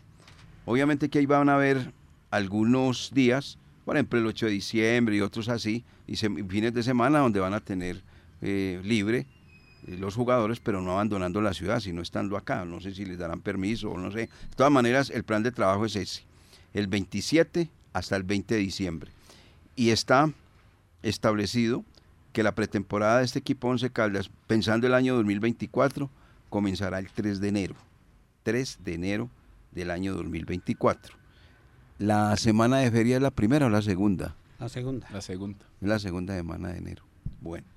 S2: Obviamente que ahí van a haber algunos días, por ejemplo el 8 de diciembre y otros así, y fines de semana donde van a tener eh, libre eh, los jugadores, pero no abandonando la ciudad, sino estando acá. No sé si les darán permiso o no sé. De todas maneras, el plan de trabajo es ese, el 27 hasta el 20 de diciembre. Y está establecido que la pretemporada de este equipo Once Caldas, pensando el año 2024, comenzará el 3 de enero. 3 de enero del año 2024. La semana de feria es la primera o la segunda.
S5: La segunda.
S4: La segunda.
S2: Es la segunda semana de enero. Bueno.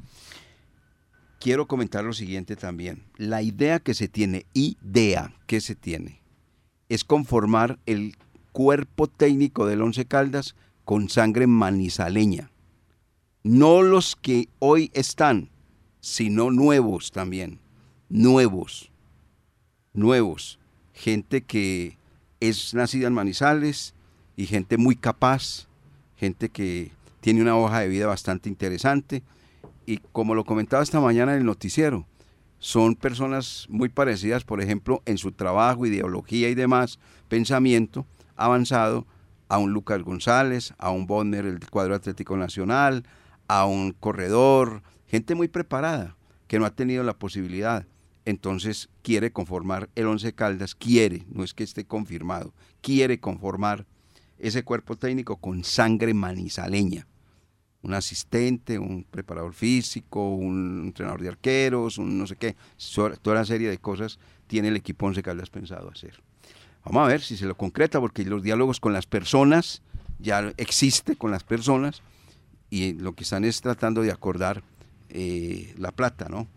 S2: Quiero comentar lo siguiente también. La idea que se tiene, idea que se tiene, es conformar el cuerpo técnico del Once Caldas con sangre manizaleña. No los que hoy están, sino nuevos también. Nuevos. Nuevos. Gente que es nacida en Manizales y gente muy capaz, gente que tiene una hoja de vida bastante interesante y como lo comentaba esta mañana en el noticiero, son personas muy parecidas, por ejemplo, en su trabajo, ideología y demás, pensamiento avanzado a un Lucas González, a un Bonner, el cuadro Atlético Nacional, a un corredor, gente muy preparada que no ha tenido la posibilidad. Entonces quiere conformar el Once Caldas, quiere, no es que esté confirmado, quiere conformar ese cuerpo técnico con sangre manizaleña un asistente, un preparador físico, un entrenador de arqueros, un no sé qué, toda la serie de cosas tiene el equipo Once Caldas pensado hacer. Vamos a ver si se lo concreta, porque los diálogos con las personas ya existe con las personas y lo que están es tratando de acordar eh, la plata, ¿no?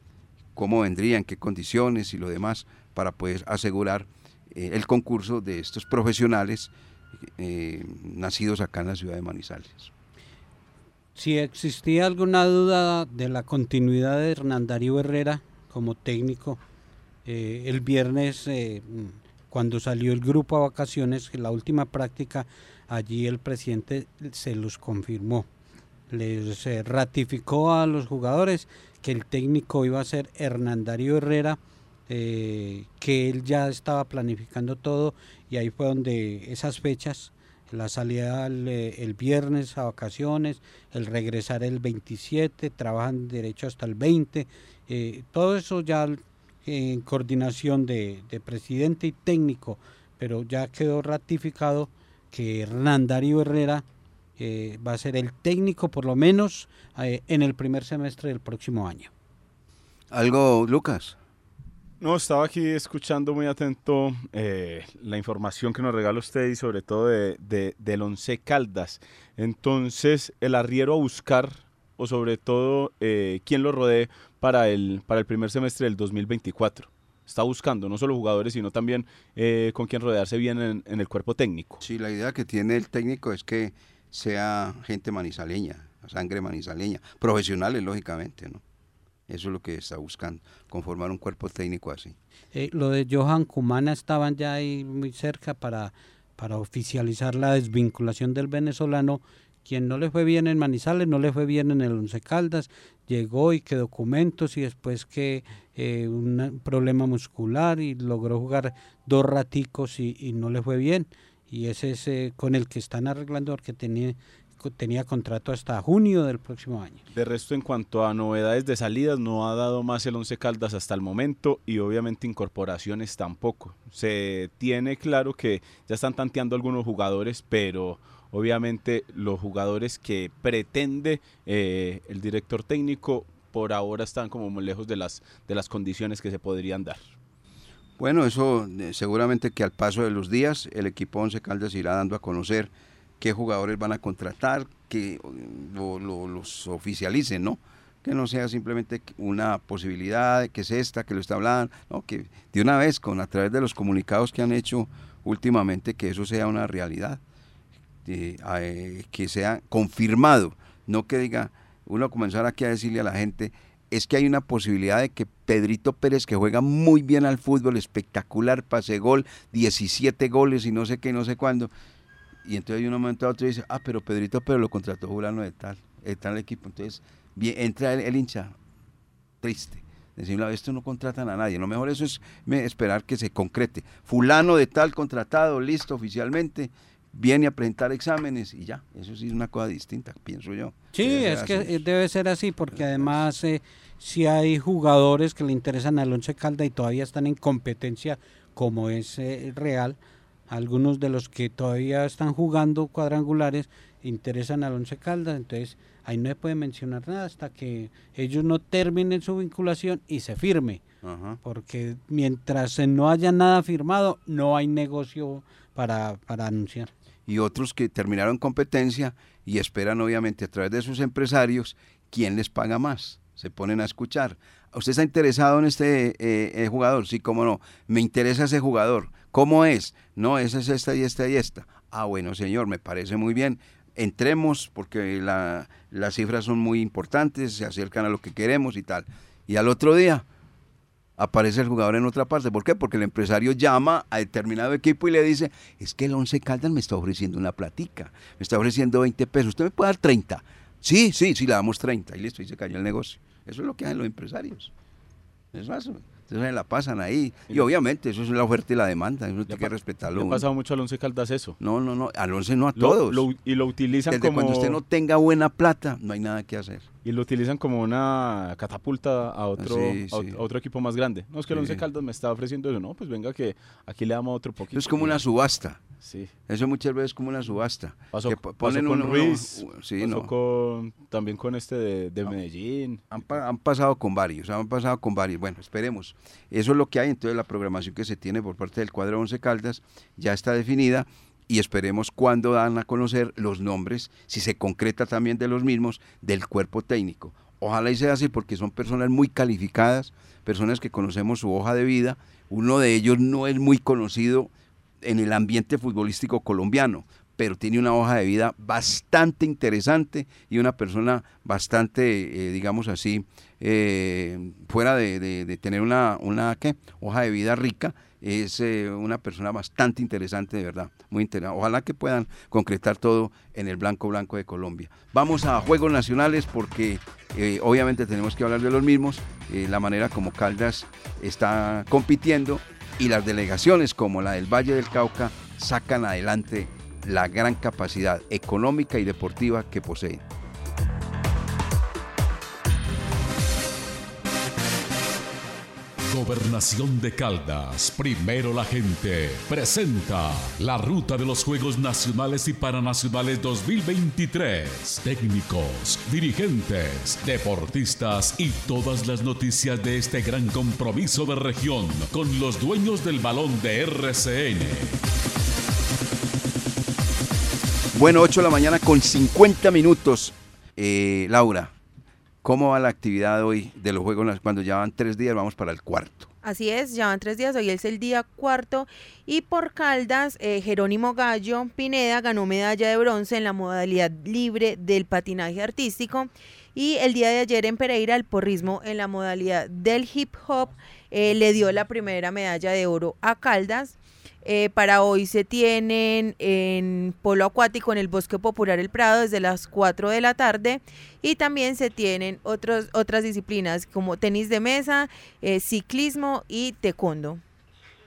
S2: Cómo vendría, en qué condiciones y lo demás para poder asegurar eh, el concurso de estos profesionales eh, nacidos acá en la ciudad de Manizales.
S5: Si existía alguna duda de la continuidad de Hernán Darío Herrera como técnico, el viernes cuando salió el grupo a vacaciones, la última práctica, allí el presidente se los confirmó. Les eh, ratificó a los jugadores que el técnico iba a ser Hernán Darío Herrera, eh, que él ya estaba planificando todo y ahí fue donde esas fechas la salida el, eh, viernes a vacaciones, el regresar el 27, trabajan derecho hasta el 20, eh, todo eso ya en coordinación de, de presidente y técnico, pero ya quedó ratificado que Hernán Darío Herrera eh, va a ser el técnico por lo menos eh, en el primer semestre del próximo año.
S2: ¿Algo, Lucas?
S4: No, estaba aquí escuchando muy atento eh, la información que nos regala usted y sobre todo de, de, del Once Caldas. Entonces, el arriero a buscar o sobre todo eh, quién lo rodee para el, para el primer semestre del 2024. Está buscando no solo jugadores, sino también eh, con quién rodearse bien en, en, el cuerpo técnico.
S2: Sí, la idea que tiene el técnico es que sea gente manizaleña, sangre manizaleña, profesionales, lógicamente, ¿no? Eso es lo que está buscando, conformar un cuerpo técnico así.
S5: Eh, lo de Johan Cumana estaban ya ahí muy cerca para, para oficializar la desvinculación del venezolano quien no le fue bien en Manizales, no le fue bien en el Once Caldas, llegó y que documentos y después que eh, un problema muscular y logró jugar dos raticos y, y no le fue bien. Y ese es con el que están arreglando porque tenía, tenía contrato hasta junio del próximo año.
S4: De resto, en cuanto a novedades de salidas, no ha dado más el Once Caldas hasta el momento y obviamente incorporaciones tampoco. Se tiene claro que ya están tanteando algunos jugadores, pero obviamente los jugadores que pretende eh, el director técnico por ahora están como muy lejos de las, de las condiciones que se podrían dar.
S2: Bueno, eso eh, seguramente que al paso de los días el equipo Once Caldas irá dando a conocer qué jugadores van a contratar, que lo, lo, los oficialicen, ¿no? Que no sea simplemente una posibilidad, que es esta, que lo está hablando, ¿no? Que de una vez, con a través de los comunicados que han hecho últimamente, que eso sea una realidad de, eh, que sea confirmado, no que diga, uno comenzar aquí a decirle a la gente, es que hay una posibilidad de que Pedrito Pérez, que juega muy bien al fútbol, espectacular, pase gol, 17 goles y no sé qué, no sé cuándo, y entonces hay un momento a otro dice, ah, pero Pedrito Pérez lo contrató Julano de tal, de tal equipo, entonces bien, entra el, el hincha, triste decirle, esto no contratan a nadie, lo mejor eso es esperar que se concrete. Fulano de tal contratado, listo oficialmente, viene a presentar exámenes y ya, eso sí es una cosa distinta, pienso yo.
S5: Sí, es que debe ser así, porque además eh, si hay jugadores que le interesan al Once Calda y todavía están en competencia como es eh, real, algunos de los que todavía están jugando cuadrangulares interesan al Once Caldas, entonces ahí no se puede mencionar nada hasta que ellos no terminen su vinculación y se firme, Ajá. porque mientras no haya nada firmado no hay negocio para, para anunciar
S2: y otros que terminaron competencia y esperan obviamente a través de sus empresarios quién les paga más. Se ponen a escuchar. ¿Usted está interesado en este eh, eh, jugador? Sí, cómo no. Me interesa ese jugador. ¿Cómo es? No, esa es esta y esta y esta. Ah, bueno, señor, me parece muy bien. Entremos porque la, las cifras son muy importantes, se acercan a lo que queremos y tal. Y al otro día, aparece el jugador en otra parte. ¿Por qué? Porque el empresario llama a determinado equipo y le dice, es que el Once Caldas me está ofreciendo una platica, me está ofreciendo 20 pesos, usted me puede dar 30. Sí, sí, sí, le damos 30 y listo, y se cayó el negocio. Eso es lo que hacen los empresarios. Es más, entonces la pasan ahí. Y obviamente eso es la oferta y la demanda. Eso hay que respetarlo.
S4: ¿Le ha pasado mucho al Once Caldas eso?
S2: No, no, no. Al Once no a todos.
S4: Lo, y lo utilizan
S2: Desde
S4: como...
S2: cuando usted no tenga buena plata, no hay nada que hacer.
S4: Y lo utilizan como una catapulta a otro, sí, sí. A, otro equipo más grande. No, es que el Once Caldas me está ofreciendo eso. No, pues venga que aquí le damos otro poquito.
S2: Eso es como una subasta.
S4: Sí.
S2: Eso muchas veces es como una subasta.
S4: Pasó,
S2: que
S4: ponen pasó con uno, Ruiz, uno, sí, pasó no. con, también con este de, de Medellín.
S2: Han, han, pasado con varios, han pasado con varios. Bueno, esperemos. Eso es lo que hay. Entonces la programación que se tiene por parte del cuadro Once Caldas ya está definida y esperemos cuando dan a conocer los nombres, si se concreta también de los mismos, del cuerpo técnico. Ojalá y sea así porque son personas muy calificadas, personas que conocemos su hoja de vida. Uno de ellos no es muy conocido en el ambiente futbolístico colombiano, pero tiene una hoja de vida bastante interesante y una persona bastante, eh, digamos así, eh, fuera de, tener una, una ¿qué? hoja de vida rica, es eh, una persona bastante interesante, de verdad, muy interesante. Ojalá que puedan concretar todo en el blanco blanco de Colombia. Vamos a Juegos Nacionales porque obviamente tenemos que hablar de los mismos, la manera como Caldas está compitiendo y las delegaciones como la del Valle del Cauca sacan adelante la gran capacidad económica y deportiva que poseen.
S3: Gobernación de Caldas, primero la gente, presenta la ruta de los Juegos Nacionales y Paranacionales 2023. Técnicos, dirigentes, deportistas y todas las noticias de este gran compromiso de región con los dueños del balón de RCN.
S2: Bueno, 8 de la mañana con 50 minutos. Eh, Laura, ¿cómo va la actividad hoy de los Juegos cuando ya van tres días? Vamos para el cuarto.
S6: Así es, ya van tres días, hoy es el día cuarto y por Caldas, eh, Jerónimo Gallo Pineda ganó medalla de bronce en la modalidad libre del patinaje artístico y el día de ayer en Pereira el porrismo en la modalidad del hip hop eh, le dio la primera medalla de oro a Caldas. Eh, para hoy se tienen en polo acuático en el Bosque Popular El Prado desde las 4 de la tarde y también se tienen otras disciplinas como tenis de mesa, eh, ciclismo y taekwondo.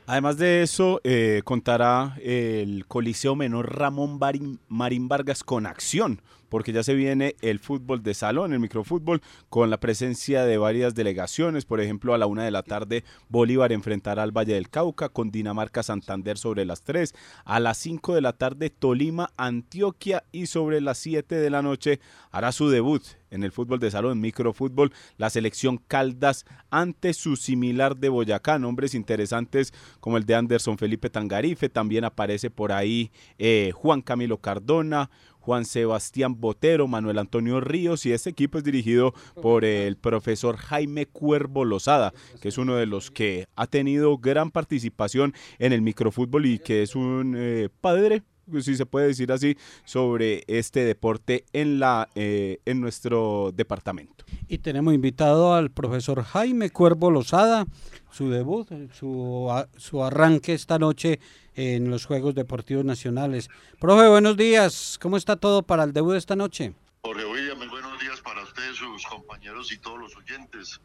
S4: Además de eso, eh, contará el Coliseo Menor Ramón Marín Vargas con acción, porque ya se viene el fútbol de salón, el microfútbol, con la presencia de varias delegaciones. Por ejemplo, a la una de la tarde, Bolívar enfrentará al Valle del Cauca con Dinamarca Santander sobre las tres. A las cinco de la tarde, Tolima Antioquia y sobre las siete de la noche hará su debut en el fútbol de salón, microfútbol, la selección Caldas ante su similar de Boyacá. Nombres interesantes como el de Anderson Felipe Tangarife, también aparece por ahí eh, Juan Camilo Cardona, Juan Sebastián Botero, Manuel Antonio Ríos y este equipo es dirigido por el profesor Jaime Cuervo Lozada, que es uno de los que ha tenido gran participación en el microfútbol y que es un eh, padre si se puede decir así, sobre este deporte en, la, eh, en nuestro departamento.
S5: Y tenemos invitado al profesor Jaime Cuervo Lozada, su debut, su, su arranque esta noche en los Juegos Deportivos Nacionales. Profe, buenos días. ¿Cómo está todo para el debut de esta noche?
S8: Jorge William, buenos días para ustedes, sus compañeros y todos los oyentes.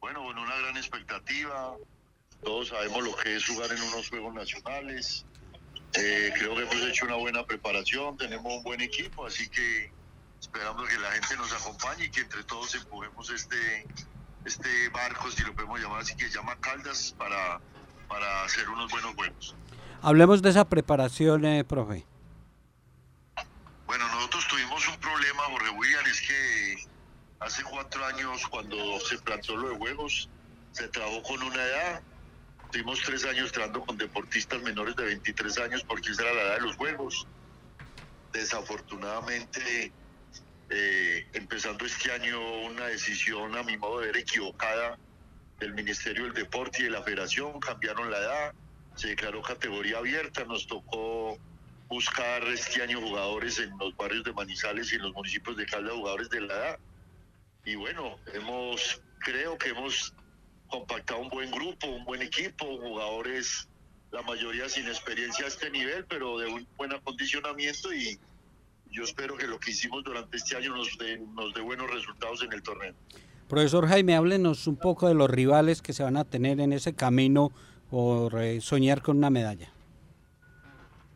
S8: Bueno, con una gran expectativa. Todos sabemos lo que es jugar en unos Juegos Nacionales. Eh, creo que hemos hecho una buena preparación, tenemos un buen equipo, así que esperamos que la gente nos acompañe y que entre todos empujemos este, este barco, si lo podemos llamar así, que llama Caldas, para, para hacer unos buenos juegos.
S5: Hablemos de esa preparación, eh, profe.
S8: Bueno, nosotros tuvimos un problema, Jorge William, es que hace cuatro años cuando se plantó lo de juegos, se trabajó con una edad Tuvimos tres años trabajando con deportistas menores de 23 años porque esa era la edad de los juegos. Desafortunadamente, eh, empezando este año una decisión a mi modo de ver equivocada del Ministerio del Deporte y de la Federación, cambiaron la edad, se declaró categoría abierta, nos tocó buscar este año jugadores en los barrios de Manizales y en los municipios de Calda, jugadores de la edad. Y bueno, hemos, creo que hemos compactado un buen grupo, un buen equipo, jugadores, la mayoría sin experiencia a este nivel, pero de un buen acondicionamiento y yo espero que lo que hicimos durante este año nos dé, nos dé buenos resultados en el torneo.
S5: Profesor Jaime, háblenos un poco de los rivales que se van a tener en ese camino por eh, soñar con una medalla.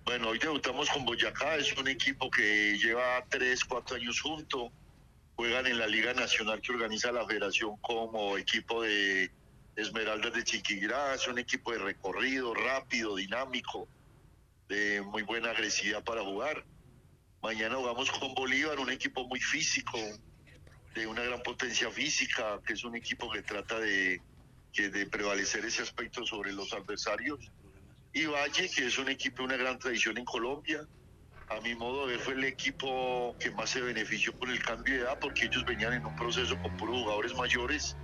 S8: Bueno, hoy debutamos con Boyacá, es un equipo que lleva tres, cuatro años junto, juegan en la Liga Nacional que organiza la federación como equipo de Esmeraldas de Chiquinquirá es un equipo de recorrido, rápido, dinámico, de muy buena agresividad para jugar. Mañana jugamos con Bolívar, un equipo muy físico, de una gran potencia física, que es un equipo que trata de, de prevalecer ese aspecto sobre los adversarios. Y Valle, que es un equipo de una gran tradición en Colombia. A mi modo de ver, fue el equipo que más se benefició por el cambio de edad, porque ellos venían en un proceso con puros jugadores mayores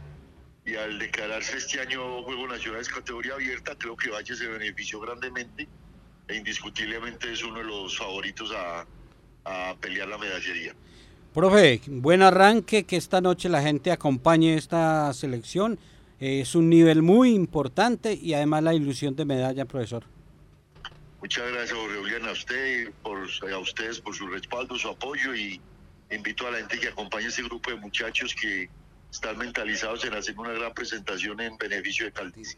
S8: y al declararse este año Juegos Nacionales categoría abierta, creo que Valle se benefició grandemente e indiscutiblemente es uno de los favoritos a, pelear la medallería.
S5: Profe, buen arranque, que esta noche la gente acompañe esta selección. Es un nivel muy importante y además la ilusión de medalla, profesor.
S8: Muchas gracias, Julián, a usted, por, a ustedes por su respaldo, su apoyo y invito a la gente que acompañe a este grupo de muchachos que están mentalizados en hacer una gran presentación en beneficio de Caldici.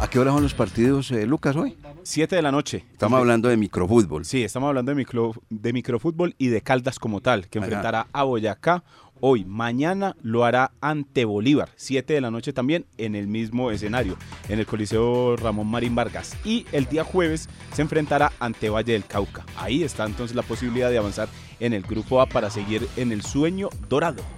S2: ¿A qué hora son los partidos, eh, Lucas, hoy?
S4: Siete de la noche.
S2: Estamos hablando de microfútbol.
S4: Sí, estamos hablando de, micro, de microfútbol y de Caldas como tal, que enfrentará a Boyacá hoy. Mañana lo hará ante Bolívar, 7 de la noche también en el mismo escenario, en el Coliseo Ramón Marín Vargas. Y el día jueves se enfrentará ante Valle del Cauca. Ahí está entonces la posibilidad de avanzar en el grupo A para seguir en el sueño dorado.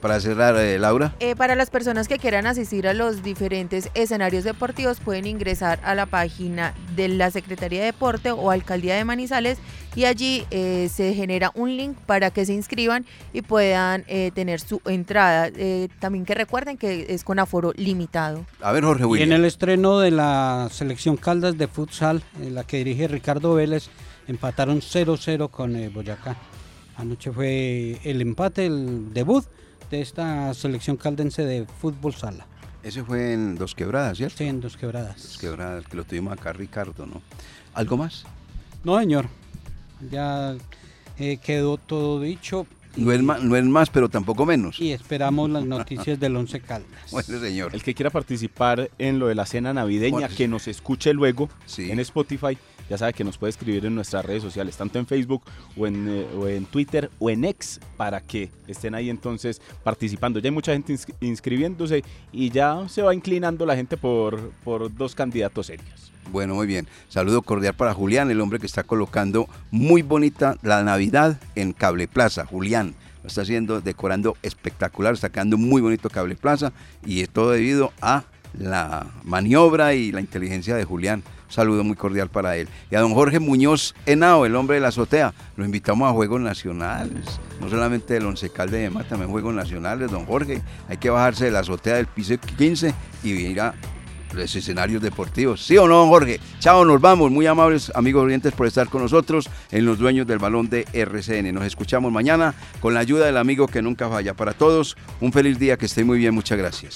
S2: Para cerrar, eh, Laura.
S6: Eh, para las personas que quieran asistir a los diferentes escenarios deportivos pueden ingresar a la página de la Secretaría de Deporte o Alcaldía de Manizales y allí eh, se genera un link para que se inscriban y puedan tener su entrada. también que recuerden que es con aforo limitado.
S2: A ver, Jorge William.
S5: Y en el estreno de la selección Caldas de futsal, en la que dirige Ricardo Vélez, empataron 0-0 con eh, Boyacá. Anoche fue el empate, el debut de esta selección caldense de fútbol sala.
S2: Ese fue en Dos Quebradas, ¿cierto?
S5: Sí, en Dos Quebradas.
S2: Dos Quebradas, que lo tuvimos acá Ricardo, ¿no? ¿Algo más?
S5: No, señor. Ya eh, quedó todo dicho.
S2: No es, más, no es más, pero tampoco menos.
S5: Y esperamos las noticias del Once Caldas.
S2: Bueno, señor.
S4: El que quiera participar en lo de la cena navideña, que nos escuche luego en Spotify, ya sabe que nos puede escribir en nuestras redes sociales, tanto en Facebook o en, eh, Twitter o en X, para que estén ahí entonces participando. Ya hay mucha gente inscribiéndose y ya se va inclinando la gente por, por dos candidatos serios.
S2: Bueno, muy bien. Saludo cordial para Julián, el hombre que está colocando muy bonita la Navidad en Cable Plaza. Julián lo está haciendo, decorando espectacular, quedando muy bonito Cable Plaza y es todo debido a la maniobra y la inteligencia de Julián saludo muy cordial para él. Y a don Jorge Muñoz Henao, el hombre de la azotea, lo invitamos a Juegos Nacionales, no solamente del Once Calde de Mar, también Juegos Nacionales, don Jorge. Hay que bajarse de la azotea del piso 15 y ir a los escenarios deportivos. ¿Sí o no, don Jorge? Chao, nos vamos. Muy amables amigos orientes por estar con nosotros en los dueños del balón de RCN. Nos escuchamos mañana con la ayuda del amigo que nunca falla. Para todos, un feliz día, que esté muy bien. Muchas gracias.